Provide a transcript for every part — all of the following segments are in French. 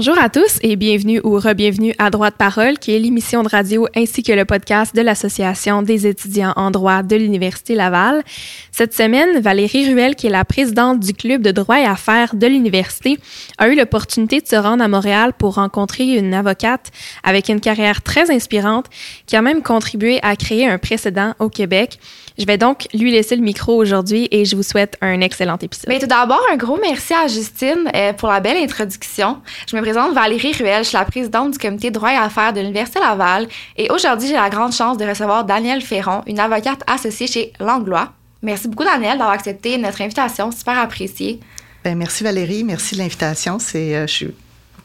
Bonjour à tous et bienvenue ou re-bienvenue à Droit de parole, qui est l'émission de radio ainsi que le podcast de l'Association des étudiants en droit de l'Université Laval. Cette semaine, Valérie Ruel, qui est la présidente du club de droit et affaires de l'université, a eu l'opportunité de se rendre à Montréal pour rencontrer une avocate avec une carrière très inspirante qui a même contribué à créer un précédent au Québec. Je vais donc lui laisser le micro aujourd'hui et je vous souhaite un excellent épisode. Bien, tout d'abord, un gros merci à Justine euh, pour la belle introduction. Je me présente Valérie Ruel, je suis la présidente du comité droit et affaires de l'Université Laval et aujourd'hui, j'ai la grande chance de recevoir Danielle Ferron, une avocate associée chez Langlois. Merci beaucoup, Danielle, d'avoir accepté notre invitation, super appréciée. Bien, merci Valérie, merci de l'invitation. C'est, euh, je suis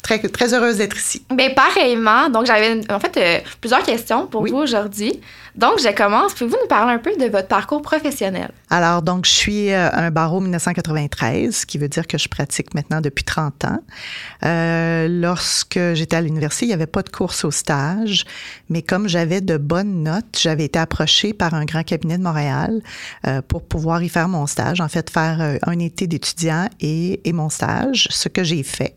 très, très heureuse d'être ici. Bien, pareillement. Donc, j'avais en fait euh, plusieurs questions pour vous aujourd'hui. Donc, je commence. Pouvez-vous nous parler un peu de votre parcours professionnel? Alors, donc, je suis euh, un barreau 1993, ce qui veut dire que je pratique maintenant depuis 30 ans. Euh, lorsque j'étais à l'université, il n'y avait pas de course au stage, mais comme j'avais de bonnes notes, j'avais été approchée par un grand cabinet de Montréal euh, pour pouvoir y faire mon stage, en fait, faire un été d'étudiant et, et, mon stage, ce que j'ai fait.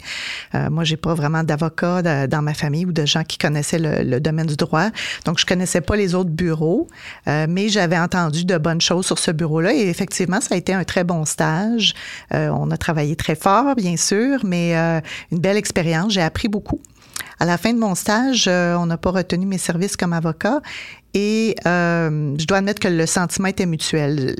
Euh, moi, j'ai pas vraiment d'avocat dans ma famille ou de gens qui connaissaient le, domaine du droit, donc je connaissais pas les autres bureaux euh, mais j'avais entendu de bonnes choses sur ce bureau-là et effectivement, ça a été un très bon stage. Euh, on a travaillé très fort, bien sûr, mais euh, une belle expérience. J'ai appris beaucoup. À la fin de mon stage, on n'a pas retenu mes services comme avocat et je dois admettre que le sentiment était mutuel.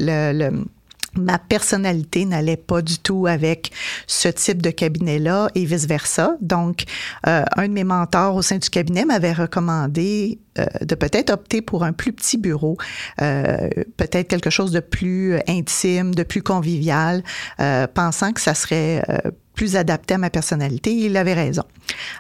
Ma personnalité n'allait pas du tout avec ce type de cabinet-là et vice-versa. Donc, euh, un de mes mentors au sein du cabinet m'avait recommandé euh, de peut-être opter pour un plus petit bureau, euh, peut-être quelque chose de plus intime, de plus convivial, euh, pensant que ça serait euh, plus adapté à ma personnalité. Il avait raison.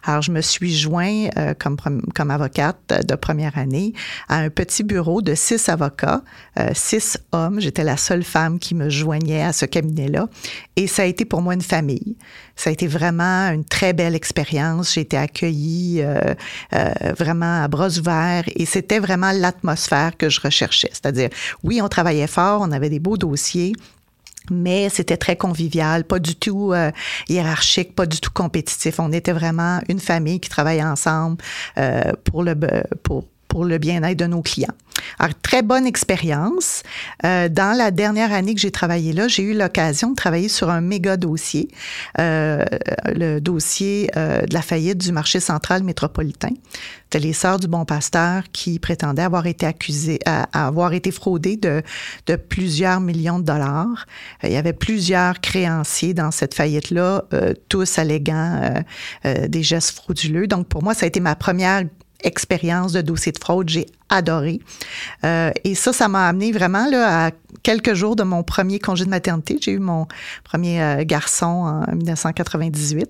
Alors, je me suis joint euh, comme, comme avocate de première année à un petit bureau de six avocats, euh, six hommes. J'étais la seule femme qui me joignait à ce cabinet-là. Et ça a été pour moi une famille. Ça a été vraiment une très belle expérience. J'ai été accueillie euh, euh, vraiment à bras ouverts et c'était vraiment l'atmosphère que je recherchais. C'est-à-dire, oui, on travaillait fort, on avait des beaux dossiers, mais c'était très convivial, pas du tout euh, hiérarchique, pas du tout compétitif. On était vraiment une famille qui travaillait ensemble euh, pour le pour pour le bien-être de nos clients. Alors, très bonne expérience. Euh, dans la dernière année que j'ai travaillé là, j'ai eu l'occasion de travailler sur un méga dossier, euh, le dossier euh, de la faillite du marché central métropolitain. C'était les Sœurs du Bon Pasteur qui prétendaient avoir été accusées, avoir été fraudées de, plusieurs millions de dollars. Il y avait plusieurs créanciers dans cette faillite-là, tous alléguant des gestes frauduleux. Donc, pour moi, ça a été ma première expérience de dossier de fraude. J'ai adoré. Euh, et ça, ça m'a amené vraiment là, à quelques jours de mon premier congé de maternité. J'ai eu mon premier euh, garçon en 1998.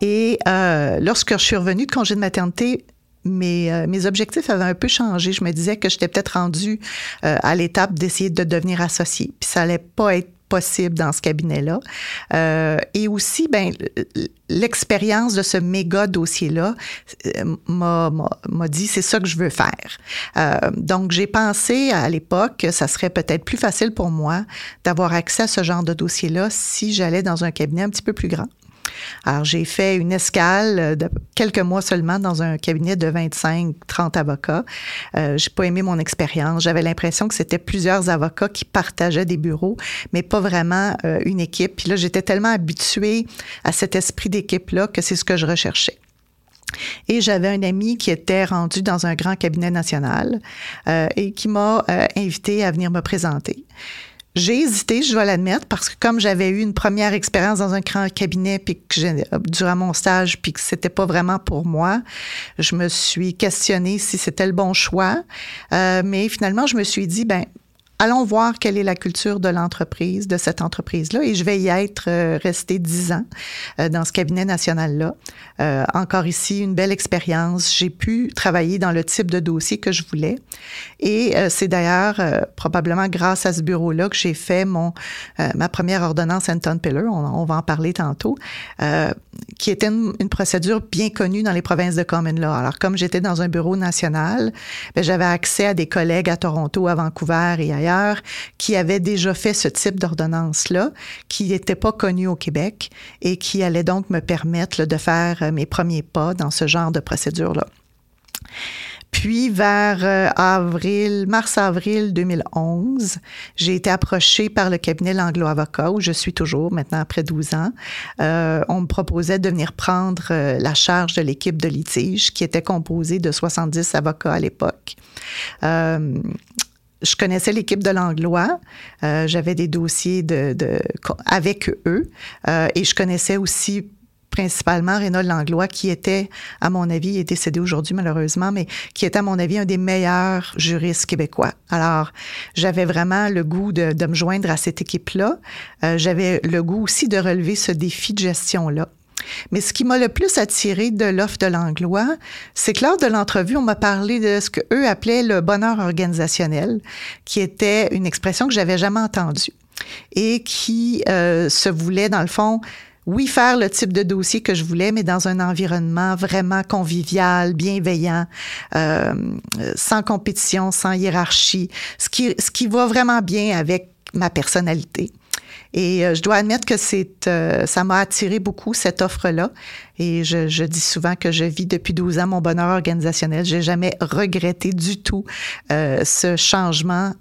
Et euh, lorsque je suis revenue de congé de maternité, mes, mes objectifs avaient un peu changé. Je me disais que j'étais peut-être rendue à l'étape d'essayer de devenir associée. Puis ça allait pas être possible dans ce cabinet-là. Euh, et aussi, ben, l'expérience de ce méga dossier-là euh, m'a dit c'est ça que je veux faire. Euh, donc, j'ai pensé à l'époque que ça serait peut-être plus facile pour moi d'avoir accès à ce genre de dossier-là si j'allais dans un cabinet un petit peu plus grand. Alors, j'ai fait une escale de quelques mois seulement dans un cabinet de 25, 30 avocats. Euh, j'ai pas aimé mon expérience. J'avais l'impression que c'était plusieurs avocats qui partageaient des bureaux, mais pas vraiment euh, une équipe. Puis là, j'étais tellement habituée à cet esprit d'équipe-là que c'est ce que je recherchais. Et j'avais un ami qui était rendu dans un grand cabinet national euh, et qui m'a invité à venir me présenter. J'ai hésité, je dois l'admettre, parce que comme j'avais eu une première expérience dans un grand cabinet, puis que j'ai, durant mon stage, puis que c'était pas vraiment pour moi, je me suis questionnée si c'était le bon choix. Euh, mais finalement, je me suis dit, ben allons voir quelle est la culture de l'entreprise, de cette entreprise-là. Et je vais y être euh, restée dix ans euh, dans ce cabinet national-là. Euh, encore ici, une belle expérience. J'ai pu travailler dans le type de dossier que je voulais. Et c'est d'ailleurs probablement grâce à ce bureau-là que j'ai fait mon ma première ordonnance Anton Piller. On, on, va en parler tantôt, qui était une, une, procédure bien connue dans les provinces de Common Law. Alors, comme j'étais dans un bureau national, ben, j'avais accès à des collègues à Toronto, à Vancouver et ailleurs qui avait déjà fait ce type d'ordonnance-là, qui n'était pas connu au Québec et qui allait donc me permettre de faire euh, mes premiers pas dans ce genre de procédure-là. Puis vers euh, avril, mars-avril 2011, j'ai été approchée par le cabinet L'Anglo-Avocat, où je suis toujours maintenant après 12 ans. Euh, on me proposait de venir prendre euh, la charge de l'équipe de litige, qui était composée de 70 avocats à l'époque. Je connaissais l'équipe de l'Anglois, j'avais des dossiers de, avec eux et je connaissais aussi principalement Rénaud Langlois, qui était, à mon avis, il est décédé aujourd'hui malheureusement, mais qui était, à mon avis, un des meilleurs juristes québécois. Alors, j'avais vraiment le goût de, de me joindre à cette équipe-là. Euh, j'avais le goût aussi de relever ce défi de gestion-là. Mais ce qui m'a le plus attiré de l'offre de Langlois, c'est que lors de l'entrevue, on m'a parlé de ce qu'eux appelaient le bonheur organisationnel, qui était une expression que j'avais jamais entendue et qui euh, se voulait, dans le fond, oui, faire le type de dossier que je voulais, mais dans un environnement vraiment convivial, bienveillant, euh, sans compétition, sans hiérarchie, ce qui, ce qui va vraiment bien avec ma personnalité. Et euh, je dois admettre que c'est, euh, ça m'a attiré beaucoup cette offre-là. Et je, je, dis souvent que je vis depuis 12 ans mon bonheur organisationnel. J'ai jamais regretté du tout euh, ce changement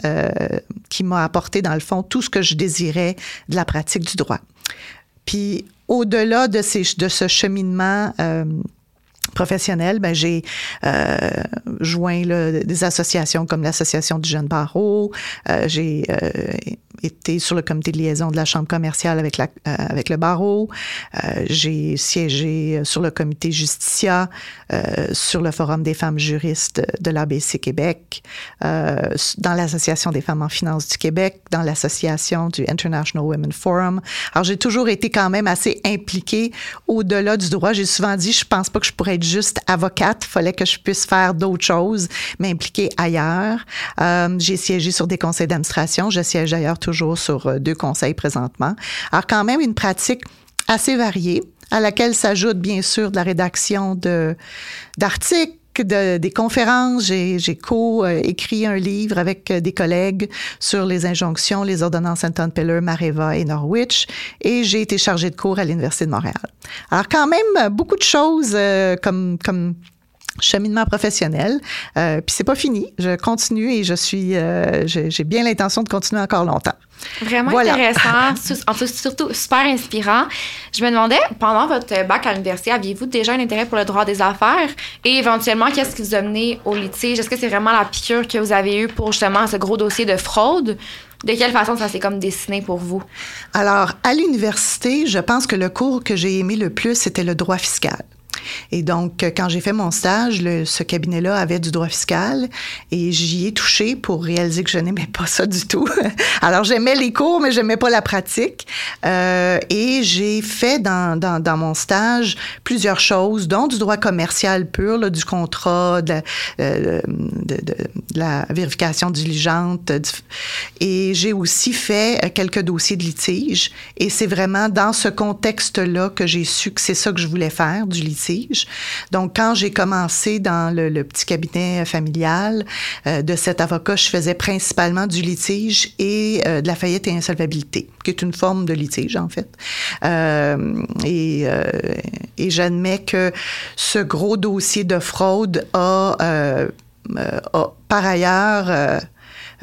qui m'a apporté dans le fond tout ce que je désirais de la pratique du droit. Puis au-delà de ce cheminement euh, professionnel, ben, j'ai euh, joint des associations comme l'Association du jeune barreau, euh, j'ai euh, été sur le comité de liaison de la Chambre commerciale avec, avec le barreau. J'ai siégé sur le comité Justicia, sur le Forum des femmes juristes de l'ABC Québec, dans l'Association des femmes en finance du Québec, dans l'Association du International Women Forum. Alors, j'ai toujours été quand même assez impliquée au-delà du droit. J'ai souvent dit, je pense pas que je pourrais être juste avocate. Fallait que je puisse faire d'autres choses, m'impliquer ailleurs. j'ai siégé sur des conseils d'administration. Je siège ailleurs toujours toujours sur euh, deux conseils présentement. Alors quand même une pratique assez variée à laquelle s'ajoute bien sûr de la rédaction de d'articles de, des conférences, j'ai, co-écrit un livre avec euh, des collègues sur les injonctions, les ordonnances Anton Peller, Mareva et Norwich, et j'ai été chargée de cours à l'Université de Montréal. Alors quand même, beaucoup de choses euh, comme, comme cheminement professionnel. Euh, puis c'est pas fini. Je continue et je suis, euh, j'ai bien l'intention de continuer encore longtemps. Vraiment intéressant, surtout super inspirant. Je me demandais, pendant votre bac à l'université, aviez-vous déjà un intérêt pour le droit des affaires? Et éventuellement, qu'est-ce qui vous a mené au litige? Est-ce que c'est vraiment la piqûre que vous avez eue pour justement ce gros dossier de fraude? De quelle façon ça s'est comme dessiné pour vous? Alors, à l'université, je pense que le cours que j'ai aimé le plus, c'était le droit fiscal. Et donc, quand j'ai fait mon stage, ce cabinet-là avait du droit fiscal et j'y ai touché pour réaliser que je n'aimais pas ça du tout. Alors, j'aimais les cours, mais j'aimais pas la pratique. Euh, et j'ai fait dans, mon stage plusieurs choses, dont du droit commercial pur, du contrat, de, euh, la vérification diligente. et j'ai aussi fait quelques dossiers de litige. Et c'est vraiment dans ce contexte-là que j'ai su que c'est ça que je voulais faire, du litige donc, quand j'ai commencé dans le, petit cabinet familial euh, de cet avocat, je faisais principalement du litige et euh, de la faillite et insolvabilité, qui est une forme de litige, en fait. Euh, et, et j'admets que ce gros dossier de fraude a par ailleurs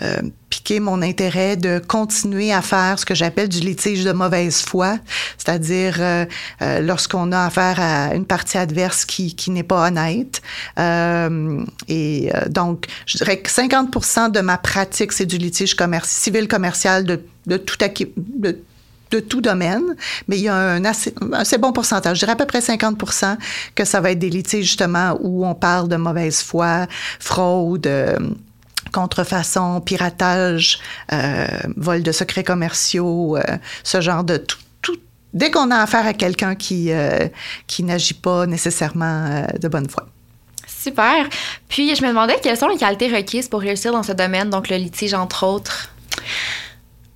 euh, piquer mon intérêt de continuer à faire ce que j'appelle du litige de mauvaise foi, c'est-à-dire euh, euh, lorsqu'on a affaire à une partie adverse qui, qui n'est pas honnête. et donc, je dirais que 50% de ma pratique, c'est du litige civil commercial de, de tout de, de tout domaine, mais il y a un assez, assez, bon pourcentage, je dirais à peu près 50% que ça va être des litiges justement où on parle de mauvaise foi, fraude, contrefaçon, piratage, euh, vol de secrets commerciaux, euh, ce genre de tout. dès qu'on a affaire à quelqu'un qui, euh, qui n'agit pas nécessairement de bonne foi. Super. Puis, je me demandais quelles sont les qualités requises pour réussir dans ce domaine, donc le litige, entre autres?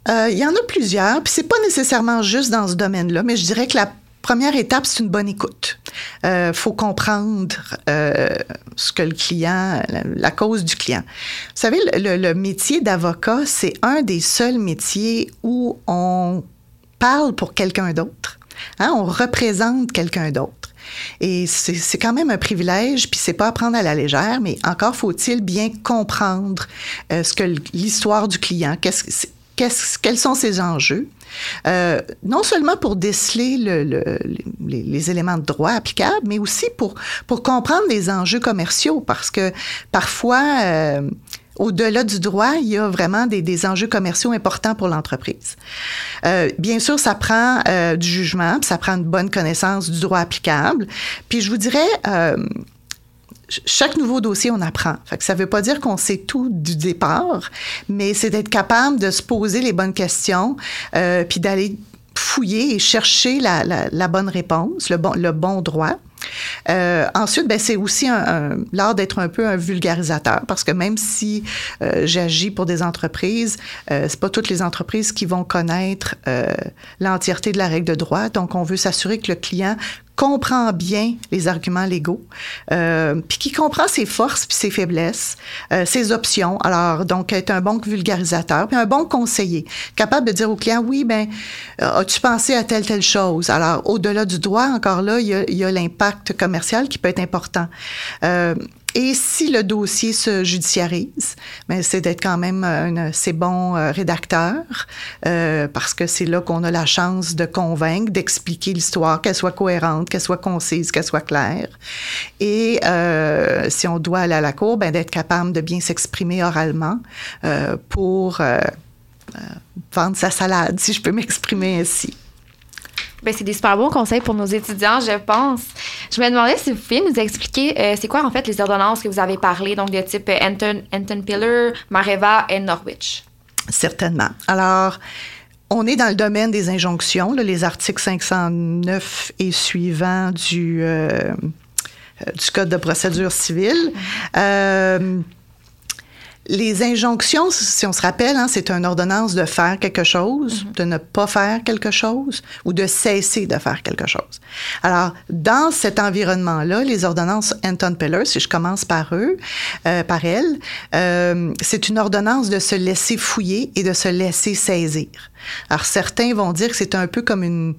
Il y en a plusieurs, puis c'est pas nécessairement juste dans ce domaine-là, mais je dirais que la première étape, c'est une bonne écoute. Euh, faut comprendre euh, ce que le client, la, cause du client. Vous savez, le, le métier d'avocat, c'est un des seuls métiers où on parle pour quelqu'un d'autre. Hein? On représente quelqu'un d'autre. Et c'est quand même un privilège, puis c'est pas à prendre à la légère, mais encore faut-il bien comprendre euh, ce que l'histoire du client, qu'est-ce quels sont ses enjeux, euh, non seulement pour déceler le, les, éléments de droit applicables, mais aussi pour, pour comprendre les enjeux commerciaux, parce que parfois, euh, au-delà du droit, il y a vraiment des, des enjeux commerciaux importants pour l'entreprise. Euh, bien sûr, ça prend euh, du jugement, puis ça prend une bonne connaissance du droit applicable. Puis je vous dirais, euh, chaque nouveau dossier, on apprend. Fait ça ne veut pas dire qu'on sait tout du départ, mais c'est d'être capable de se poser les bonnes questions, euh, puis d'aller fouiller et chercher la, la, la, bonne réponse, le bon, le bon droit. Euh, ensuite, ben, c'est aussi l'art d'être un peu un vulgarisateur parce que même si euh, j'agis pour des entreprises, euh, c'est pas toutes les entreprises qui vont connaître euh, l'entièreté de la règle de droit. Donc, on veut s'assurer que le client comprend bien les arguments légaux, puis qui comprend ses forces puis ses faiblesses, ses options. Alors, donc, être un bon vulgarisateur, puis un bon conseiller, capable de dire au client, oui, ben, as-tu pensé à telle, telle chose? Alors, au-delà du droit, encore là, il y a, il commercial qui peut être important. Euh, et si le dossier se judiciarise, ben, c'est d'être quand même un assez bon euh, rédacteur, euh, parce que c'est là qu'on a la chance de convaincre, d'expliquer l'histoire, qu'elle soit cohérente, qu'elle soit concise, qu'elle soit claire. Et si on doit aller à la cour, ben, d'être capable de bien s'exprimer oralement pour vendre sa salade, si je peux m'exprimer ainsi. Ben, c'est des super bons conseils pour nos étudiants, je pense. Je me demandais si vous pouviez nous expliquer euh, c'est quoi en fait les ordonnances que vous avez parlé, donc de type euh, Anton, Anton Pillar, Mareva et Norwich? Certainement. Alors, on est dans le domaine des injonctions, les articles 509 et suivants du, euh, du Code de procédure civile. Les injonctions, si on se rappelle, hein, c'est une ordonnance de faire quelque chose, de ne pas faire quelque chose ou de cesser de faire quelque chose. Alors, dans cet environnement-là, les ordonnances Anton Peller, si je commence par eux, euh, par elles, euh, c'est une ordonnance de se laisser fouiller et de se laisser saisir. Alors, certains vont dire que c'est un peu comme une...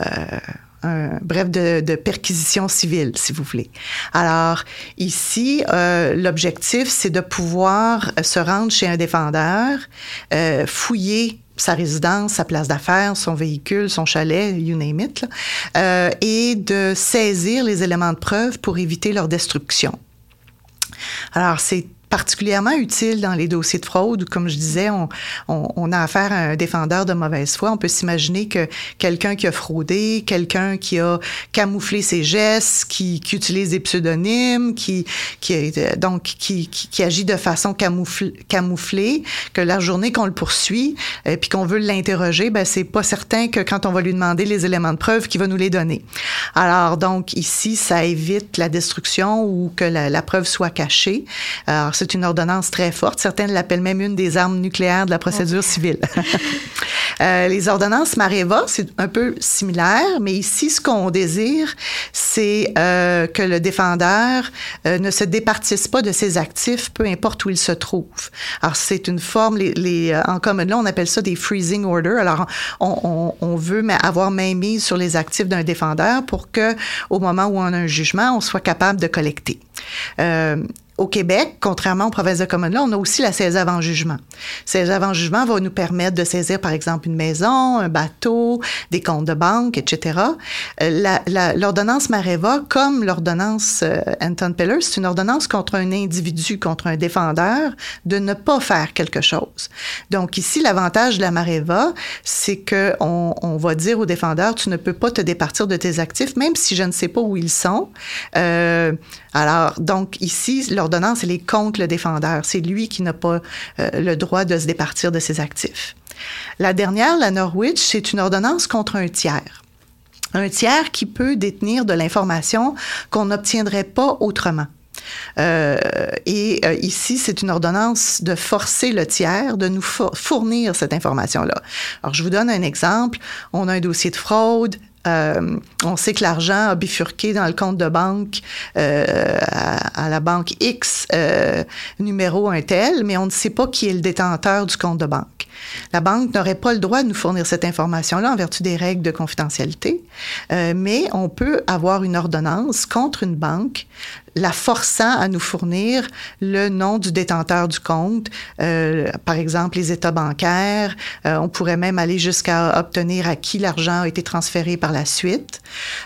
Euh, bref de, perquisition civile, si vous voulez. Alors, ici, euh, l'objectif, c'est de pouvoir se rendre chez un défendeur, euh, fouiller sa résidence, sa place d'affaires, son véhicule, son chalet, you name it, euh, et de saisir les éléments de preuve pour éviter leur destruction. Alors, c'est particulièrement utile dans les dossiers de fraude. Comme je disais, on, on, on, a affaire à un défendeur de mauvaise foi. On peut s'imaginer que quelqu'un qui a fraudé, quelqu'un qui a camouflé ses gestes, qui, qui utilise des pseudonymes, qui, qui donc qui, qui, agit de façon camouflée, camouflée que la journée qu'on le poursuit et euh, puis qu'on veut l'interroger, ben c'est pas certain que quand on va lui demander les éléments de preuve, qu'il va nous les donner. Alors donc ici, ça évite la destruction ou que la, la preuve soit cachée. C'est une ordonnance très forte. Certains l'appellent même une des armes nucléaires de la procédure civile. euh, les ordonnances Mareva, c'est un peu similaire, mais ici, ce qu'on désire, c'est euh, que le défendeur euh, ne se départisse pas de ses actifs, peu importe où il se trouve. Alors, c'est une forme, les, les, en commun là, on appelle ça des freezing orders. Alors, on, on, on veut avoir main mise sur les actifs d'un défendeur pour que, au moment où on a un jugement, on soit capable de collecter. Euh, au Québec, contrairement aux provinces de Common Law, on a aussi la saisie avant jugement. Saisie avant jugement va nous permettre de saisir, par exemple, une maison, un bateau, des comptes de banque, etc. L'ordonnance Mareva, comme l'ordonnance euh, Anton Peller, c'est une ordonnance contre un individu, contre un défendeur, de ne pas faire quelque chose. Donc ici, l'avantage de la Mareva, c'est que on, on, va dire au défendeur, tu ne peux pas te départir de tes actifs, même si je ne sais pas où ils sont. Euh, alors, donc ici, l'ordonnance, elle est contre le défendeur. C'est lui qui n'a pas euh, le droit de se départir de ses actifs. La dernière, la Norwich, c'est une ordonnance contre un tiers. Un tiers qui peut détenir de l'information qu'on n'obtiendrait pas autrement. Euh, et euh, ici, c'est une ordonnance de forcer le tiers de nous fournir cette information-là. Alors, je vous donne un exemple. On a un dossier de fraude, Euh, on sait que l'argent a bifurqué dans le compte de banque euh, à, la banque X, euh, numéro un tel, mais on ne sait pas qui est le détenteur du compte de banque. La banque n'aurait pas le droit de nous fournir cette information-là en vertu des règles de confidentialité, mais on peut avoir une ordonnance contre une banque la forçant à nous fournir le nom du détenteur du compte, euh, par exemple les états bancaires. Euh, on pourrait même aller jusqu'à obtenir à qui l'argent a été transféré par la suite.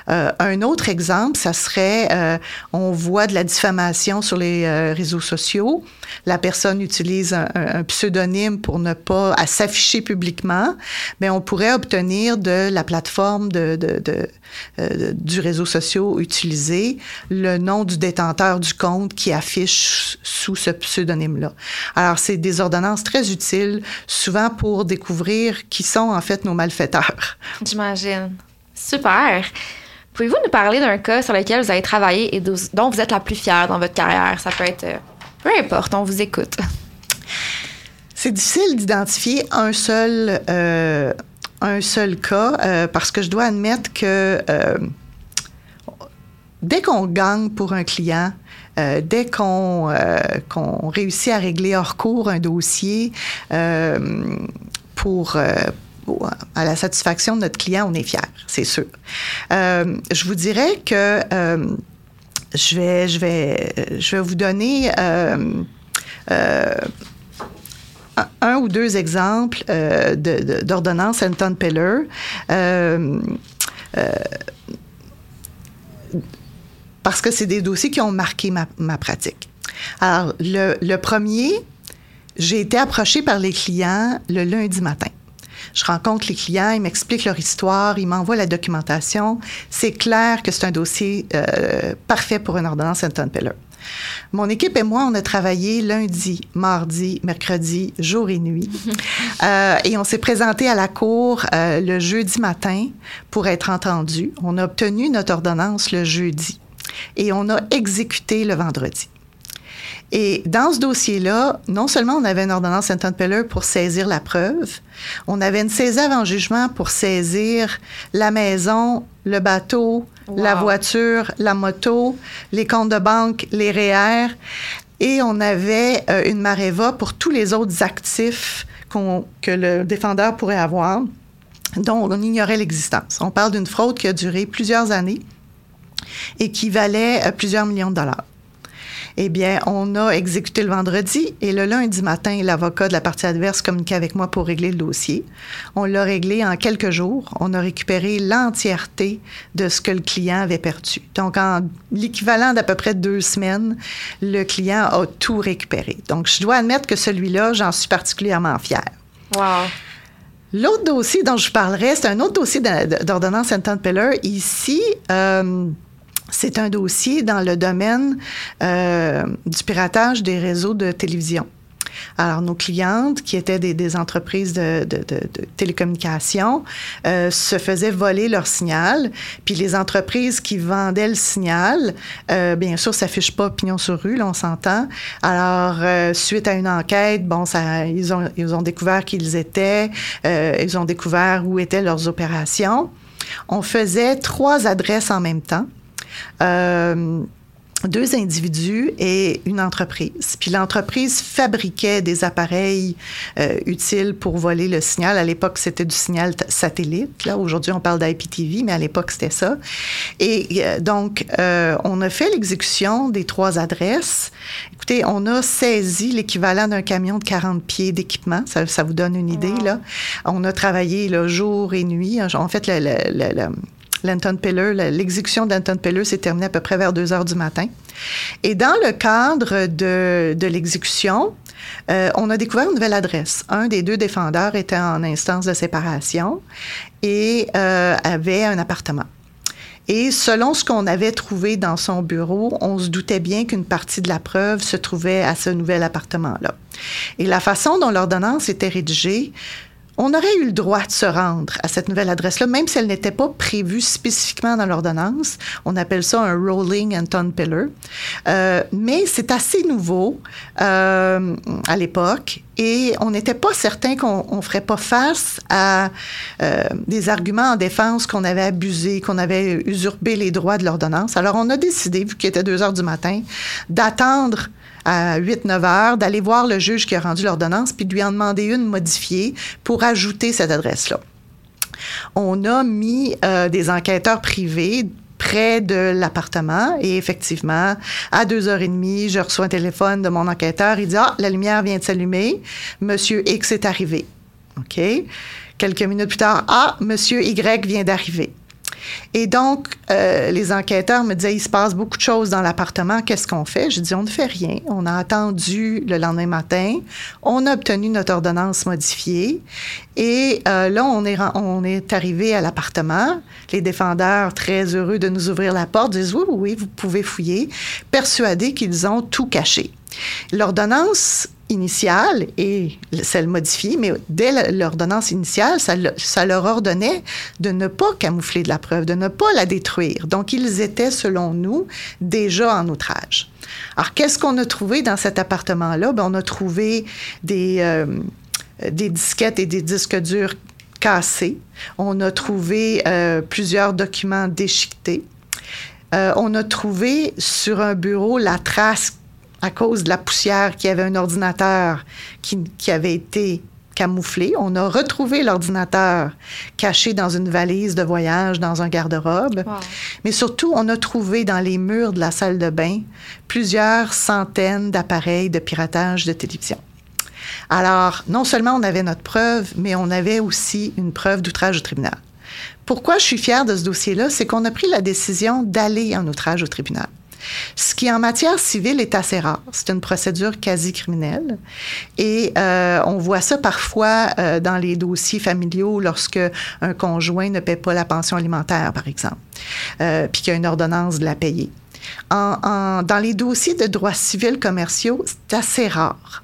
Euh, un autre exemple, ça serait, euh, on voit de la diffamation sur les euh, réseaux sociaux. La personne utilise un, pseudonyme pour ne pas s'afficher publiquement, mais on pourrait obtenir de la plateforme de, de du réseau social utilisé le nom du détenteur détenteur du compte qui affiche sous ce pseudonyme-là. Alors, c'est des ordonnances très utiles, souvent pour découvrir qui sont en fait nos malfaiteurs. J'imagine. Super. Pouvez-vous nous parler d'un cas sur lequel vous avez travaillé et dont vous êtes la plus fière dans votre carrière? Ça peut être... Euh, peu importe, on vous écoute. C'est difficile d'identifier un seul, euh, un seul cas euh, parce que je dois admettre que dès qu'on gagne pour un client, euh, dès qu'on euh, réussit à régler hors cours un dossier euh, pour à la satisfaction de notre client, on est fier, c'est sûr. je vous dirais que je vais je vais je vais vous donner un, ou deux exemples d'ordonnance Anton Peller parce que c'est des dossiers qui ont marqué ma, pratique. Alors, le, premier, j'ai été approchée par les clients le lundi matin. Je rencontre les clients, ils m'expliquent leur histoire, ils m'envoient la documentation. C'est clair que c'est un dossier euh, parfait pour une ordonnance Anton Peller. Mon équipe et moi, on a travaillé lundi, mardi, mercredi, jour et nuit. Euh, et on s'est présenté à la cour euh, le jeudi matin pour être entendu. On a obtenu notre ordonnance le jeudi et on a exécuté le vendredi. Et dans ce dossier-là, non seulement on avait une ordonnance Anton-Peller pour saisir la preuve, on avait une saisie avant jugement pour saisir la maison, le bateau, la voiture, la moto, les comptes de banque, les REER, et on avait euh, une Mareva pour tous les autres actifs que le défendeur pourrait avoir, dont on ignorait l'existence. On parle d'une fraude qui a duré plusieurs années et qui valait euh, plusieurs millions de dollars. Eh bien, on a exécuté le vendredi et le lundi matin, l'avocat de la partie adverse communiquait avec moi pour régler le dossier. On l'a réglé en quelques jours. On a récupéré l'entièreté de ce que le client avait perdu. Donc, en l'équivalent d'à peu près deux semaines, le client a tout récupéré. Donc, je dois admettre que celui-là, j'en suis particulièrement fière. Wow. L'autre dossier dont je parlerai, c'est un autre dossier d'ordonnance Anton-Peller. Ici, euh, c'est un dossier dans le domaine euh, du piratage des réseaux de télévision. Alors, nos clientes, qui étaient des, entreprises de, télécommunications, euh, se faisaient voler leur signal. Puis les entreprises qui vendaient le signal, euh, bien sûr, ça s'affiche pas pignon sur rue, là, on s'entend. Alors, suite à une enquête, bon, ça, ils, ont, ils ont découvert qui ils étaient, ils ont découvert où étaient leurs opérations. On faisait trois adresses en même temps. Euh, deux individus et une entreprise. Puis l'entreprise fabriquait des appareils euh, utiles pour voler le signal. À l'époque, c'était du signal satellite. Là, aujourd'hui, on parle d'IPTV, mais à l'époque, c'était ça. Et euh, donc, on a fait l'exécution des trois adresses. Écoutez, on a saisi l'équivalent d'un camion de 40 pieds d'équipement. Ça, ça, vous donne une idée, là. On a travaillé le jour et nuit. En fait, le, le, l'Anton Peller, l'exécution d'Anton Peller s'est terminée à peu près vers 2 heures du matin. Et dans le cadre de, de l'exécution, euh, on a découvert une nouvelle adresse. Un des deux défendeurs était en instance de séparation et euh, avait un appartement. Et selon ce qu'on avait trouvé dans son bureau, on se doutait bien qu'une partie de la preuve se trouvait à ce nouvel appartement-là. Et la façon dont l'ordonnance était rédigée, on aurait eu le droit de se rendre à cette nouvelle adresse-là, même si elle n'était pas prévue spécifiquement dans l'ordonnance. On appelle ça un rolling Anton Pillar. Euh, mais c'est assez nouveau euh, à l'époque et on n'était pas certain qu'on ne ferait pas face à euh, des arguments en défense qu'on avait abusé, qu'on avait usurpé les droits de l'ordonnance. Alors on a décidé, vu qu'il était 2 heures du matin, d'attendre à 8-9 heures, d'aller voir le juge qui a rendu l'ordonnance, puis de lui en demander une modifiée pour ajouter cette adresse-là. On a mis euh, des enquêteurs privés près de l'appartement et effectivement, à 2h30, je reçois un téléphone de mon enquêteur. Il dit Ah, la lumière vient de s'allumer. Monsieur X est arrivé. OK? Quelques minutes plus tard, Ah, Monsieur Y vient d'arriver. Et donc, euh, les enquêteurs me disaient, il se passe beaucoup de choses dans l'appartement, qu'est-ce qu'on fait? Je dis, on ne fait rien. On a attendu le lendemain matin, on a obtenu notre ordonnance modifiée et euh, là, on est, arrivé à l'appartement. Les défendeurs, très heureux de nous ouvrir la porte, disent, oui, oui, vous pouvez fouiller, persuadés qu'ils ont tout caché. L'ordonnance initiale et celle modifiée, mais dès l'ordonnance initiale, ça, leur ordonnait de ne pas camoufler de la preuve, de ne pas la détruire. Donc, ils étaient, selon nous, déjà en outrage. Alors, qu'est-ce qu'on a trouvé dans cet appartement-là? Ben, on a trouvé des, euh, des disquettes et des disques durs cassés. On a trouvé euh, plusieurs documents déchiquetés. Euh, on a trouvé sur un bureau la trace à cause de la poussière qui avait un ordinateur qui, avait été camouflé. On a retrouvé l'ordinateur caché dans une valise de voyage, dans un garde-robe. Mais surtout, on a trouvé dans les murs de la salle de bain plusieurs centaines d'appareils de piratage de télévision. Alors, non seulement on avait notre preuve, mais on avait aussi une preuve d'outrage au tribunal. Pourquoi je suis fière de ce dossier-là? C'est qu'on a pris la décision d'aller en outrage au tribunal. Ce qui, en matière civile, est assez rare. C'est une procédure quasi criminelle. Et euh, on voit ça parfois euh, dans les dossiers familiaux lorsque un conjoint ne paie pas la pension alimentaire, par exemple, euh, puis qu'il y a une ordonnance de la payer. dans les dossiers de droits civils commerciaux, c'est assez rare.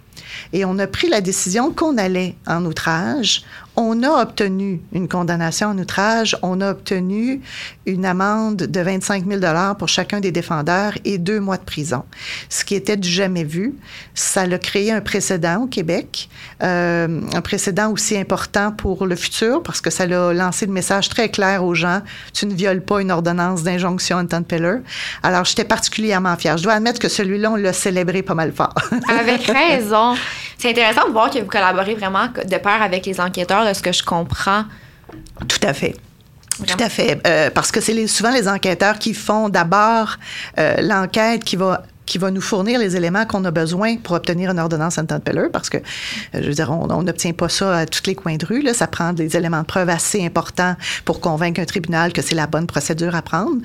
Et on a pris la décision qu'on allait en outrage on a obtenu une condamnation en outrage, on a obtenu une amende de 25 000 pour chacun des défendeurs et deux mois de prison, ce qui était du jamais vu. Ça a créé un précédent au Québec, euh, un précédent aussi important pour le futur parce que ça a lancé le message très clair aux gens tu ne violes pas une ordonnance d'injonction en Peller. Alors j'étais particulièrement fière. Je dois admettre que celui-là on l'a célébré pas mal fort. Avec raison. C'est intéressant de voir que vous collaborez vraiment de pair avec les enquêteurs ce que je comprends? Tout à fait. Tout à fait. Euh, parce que c'est souvent les enquêteurs qui font d'abord euh, l'enquête qui va qui va nous fournir les éléments qu'on a besoin pour obtenir une ordonnance en temps de parce que, euh, je veux dire, on n'obtient pas ça à tous les coins de rue. Là. Ça prend des éléments de preuve assez importants pour convaincre un tribunal que c'est la bonne procédure à prendre.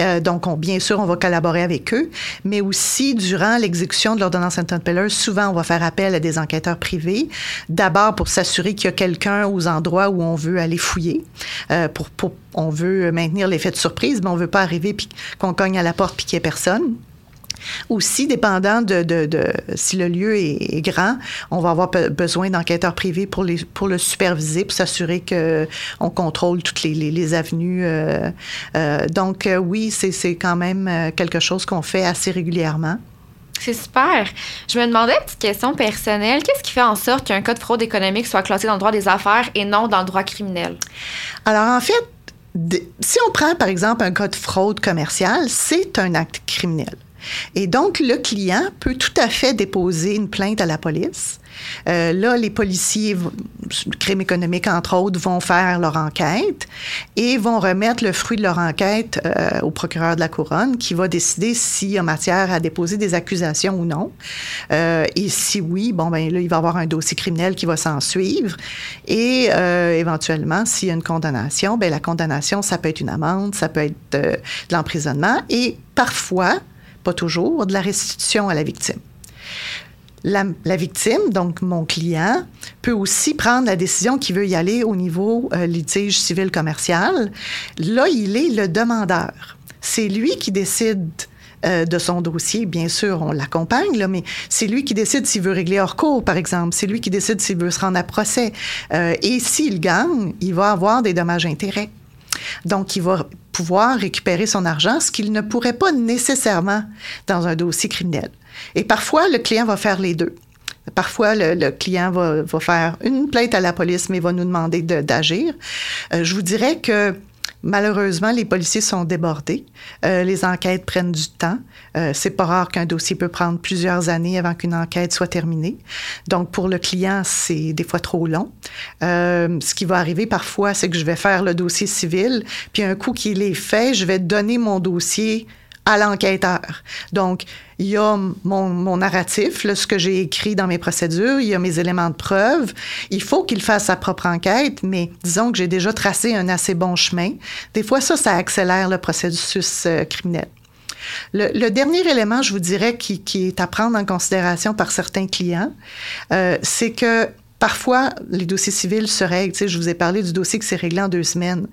Euh, donc, on, bien sûr, on va collaborer avec eux, mais aussi, durant l'exécution de l'ordonnance en temps de souvent, on va faire appel à des enquêteurs privés, d'abord pour s'assurer qu'il y a quelqu'un aux endroits où on veut aller fouiller, euh, pour, on veut maintenir l'effet de surprise, mais on veut pas arriver qu'on cogne à la porte puis qu'il n'y ait personne. Aussi, dépendant de, si le lieu est, grand, on va avoir besoin d'enquêteurs privés pour, les, pour le superviser, pour s'assurer qu'on contrôle toutes les, avenues. Euh, euh, donc, euh, oui, c'est quand même quelque chose qu'on fait assez régulièrement. C'est super. Je me demandais une petite question personnelle. Qu'est-ce qui fait en sorte qu'un cas de fraude économique soit classé dans le droit des affaires et non dans le droit criminel? Alors, en fait, si on prend par exemple un cas de fraude commerciale, c'est un acte criminel. Et donc, le client peut tout à fait déposer une plainte à la police. Euh, là, les policiers, crime économique entre autres, vont faire leur enquête et vont remettre le fruit de leur enquête euh, au procureur de la couronne qui va décider s'il y a matière à déposer des accusations ou non. Euh, et si oui, bon, ben là, il va y avoir un dossier criminel qui va s'en suivre. Et éventuellement, s'il y a une condamnation, ben la condamnation, ça peut être une amende, ça peut être de l'emprisonnement et parfois, pas toujours, de la restitution à la victime. La, victime, donc mon client, peut aussi prendre la décision qu'il veut y aller au niveau euh, litige civil commercial. Là, il est le demandeur. C'est lui qui décide euh, de son dossier. Bien sûr, on l'accompagne, mais c'est lui qui décide s'il veut régler hors cours, par exemple. C'est lui qui décide s'il veut se rendre à procès. Euh, et s'il gagne, il va avoir des dommages-intérêts. Donc, il va pouvoir récupérer son argent, ce qu'il ne pourrait pas nécessairement dans un dossier criminel. Et parfois, le client va faire les deux. Parfois, le, client va, faire une plainte à la police, mais va nous demander d'agir. Euh, je vous dirais que Malheureusement, les policiers sont débordés. Euh, les enquêtes prennent du temps. Euh, c'est pas rare qu'un dossier peut prendre plusieurs années avant qu'une enquête soit terminée. Donc, pour le client, c'est des fois trop long. Euh, ce qui va arriver parfois, c'est que je vais faire le dossier civil, puis un coup qu'il est fait, je vais donner mon dossier à l'enquêteur. Donc, il y a mon, narratif, ce que j'ai écrit dans mes procédures, il y a mes éléments de preuve. Il faut qu'il fasse sa propre enquête, mais disons que j'ai déjà tracé un assez bon chemin. Des fois, ça, ça accélère le processus euh, criminel. Le, dernier élément, je vous dirais, qui, est à prendre en considération par certains clients, euh, c'est que Parfois, les dossiers civils se règlent. Tu sais, je vous ai parlé du dossier qui s'est réglé en deux semaines.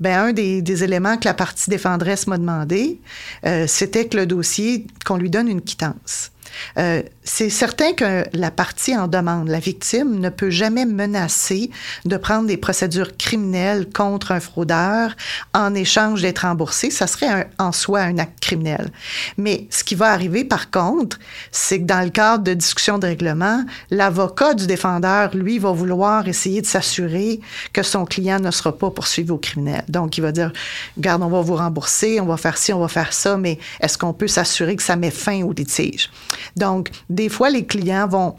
Ben, un des, éléments que la partie défendresse m'a demandé, euh, c'était que le dossier, qu'on lui donne une quittance. Euh, c'est certain que la partie en demande, la victime, ne peut jamais menacer de prendre des procédures criminelles contre un fraudeur en échange d'être remboursé. Ça serait en soi un acte criminel. Mais ce qui va arriver, par contre, c'est que dans le cadre de discussion de règlement, l'avocat du défendeur, lui, va vouloir essayer de s'assurer que son client ne sera pas poursuivi au criminel. Donc, il va dire, regarde, on va vous rembourser, on va faire ci, on va faire ça, mais est-ce qu'on peut s'assurer que ça met fin au litige? Donc, des fois, les clients vont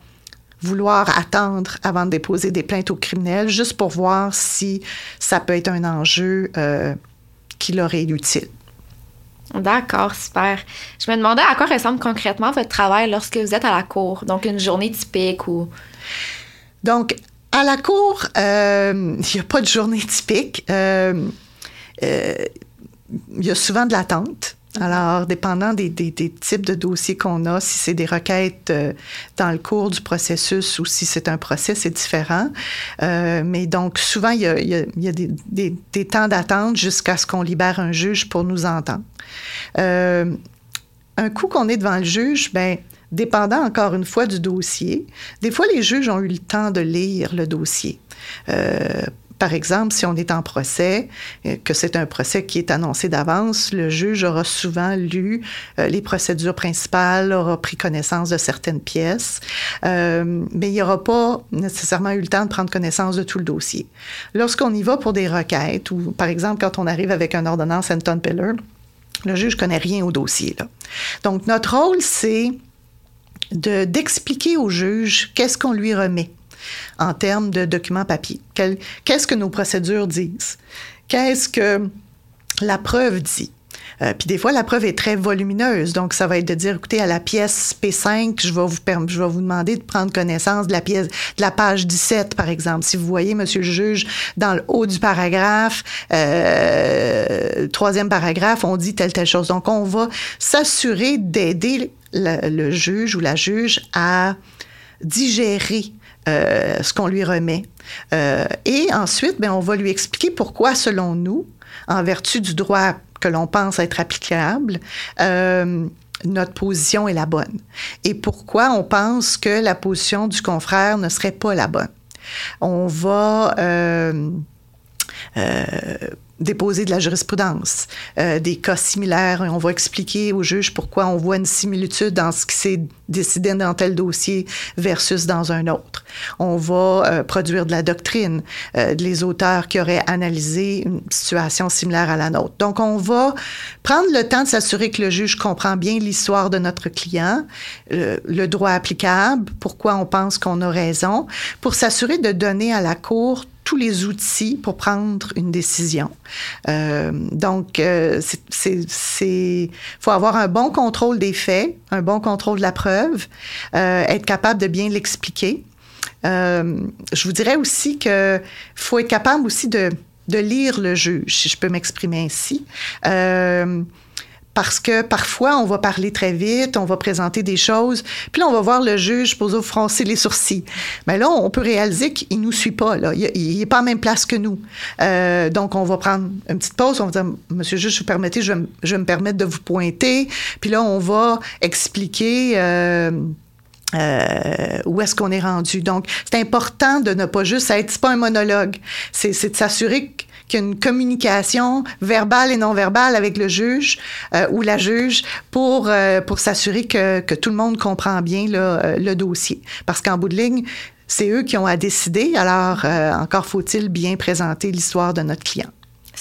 vouloir attendre avant de déposer des plaintes au criminel juste pour voir si ça peut être un enjeu euh, qui leur est utile. D'accord, super. Je me demandais à quoi ressemble concrètement votre travail lorsque vous êtes à la cour, donc une journée typique ou... Donc, à la cour, euh, il n'y a pas de journée typique. Euh, il y a souvent de l'attente. Alors, dépendant des, types de dossiers qu'on a, si c'est des requêtes euh, dans le cours du processus ou si c'est un procès, c'est différent. Euh, mais donc, souvent, il y a, des, temps d'attente jusqu'à ce qu'on libère un juge pour nous entendre. Euh, un coup qu'on est devant le juge, ben dépendant encore une fois du dossier, des fois les juges ont eu le temps de lire le dossier. Par exemple, si on est en procès, euh, que c'est un procès qui est annoncé d'avance, le juge aura souvent lu euh, les procédures principales, aura pris connaissance de certaines pièces, euh, mais il n'aura pas nécessairement eu le temps de prendre connaissance de tout le dossier. Lorsqu'on y va pour des requêtes, ou par exemple quand on arrive avec une ordonnance Anton Piller, le juge connaît rien au dossier. Donc notre rôle, c'est d'expliquer au juge qu'est-ce qu'on lui remet en termes de documents papier. Qu'est-ce que nos procédures disent? Qu'est-ce que la preuve dit? Euh, puis des fois, la preuve est très volumineuse. Donc, ça va être de dire, écoutez, à la pièce P5, je vais vous, je vais vous demander de prendre connaissance de la pièce, de la page 17, par exemple. Si vous voyez, monsieur le juge, dans le haut du paragraphe, euh, troisième paragraphe, on dit telle, telle chose. Donc, on va s'assurer d'aider le, juge ou la juge à digérer euh, ce qu'on lui remet. Euh, et ensuite, bien, on va lui expliquer pourquoi, selon nous, en vertu du droit que l'on pense être applicable, euh, notre position est la bonne. Et pourquoi on pense que la position du confrère ne serait pas la bonne. On va déposer de la jurisprudence, euh, des cas similaires. On va expliquer au juge pourquoi on voit une similitude dans ce qui s'est décidé dans tel dossier versus dans un autre. On va euh, produire de la doctrine, euh, les auteurs qui auraient analysé une situation similaire à la nôtre. Donc, on va prendre le temps de s'assurer que le juge comprend bien l'histoire de notre client, le droit applicable, pourquoi on pense qu'on a raison, pour s'assurer de donner à la Cour tous les outils pour prendre une décision. Euh, donc, euh, faut avoir un bon contrôle des faits, un bon contrôle de la preuve, euh, être capable de bien l'expliquer. je vous dirais aussi que faut être capable aussi de, de lire le juge, si je peux m'exprimer ainsi parce que parfois, on va parler très vite, on va présenter des choses, puis là, on va voir le juge poser froncer les sourcils. Mais là, on peut réaliser qu'il nous suit pas. Là. Il n'est pas en même place que nous. Euh, donc, on va prendre une petite pause. On va dire, Monsieur le juge, vous permettez, je, vais me permettre de vous pointer. Puis là, on va expliquer... Euh, euh, où est-ce qu'on est rendu. Donc, c'est important de ne pas juste être, pas un monologue, c'est de s'assurer qu'il y a une communication verbale et non verbale avec le juge euh, ou la juge pour, euh, pour s'assurer que, que, tout le monde comprend bien là, le dossier. Parce qu'en bout de ligne, c'est eux qui ont à décider, alors encore faut-il bien présenter l'histoire de notre client.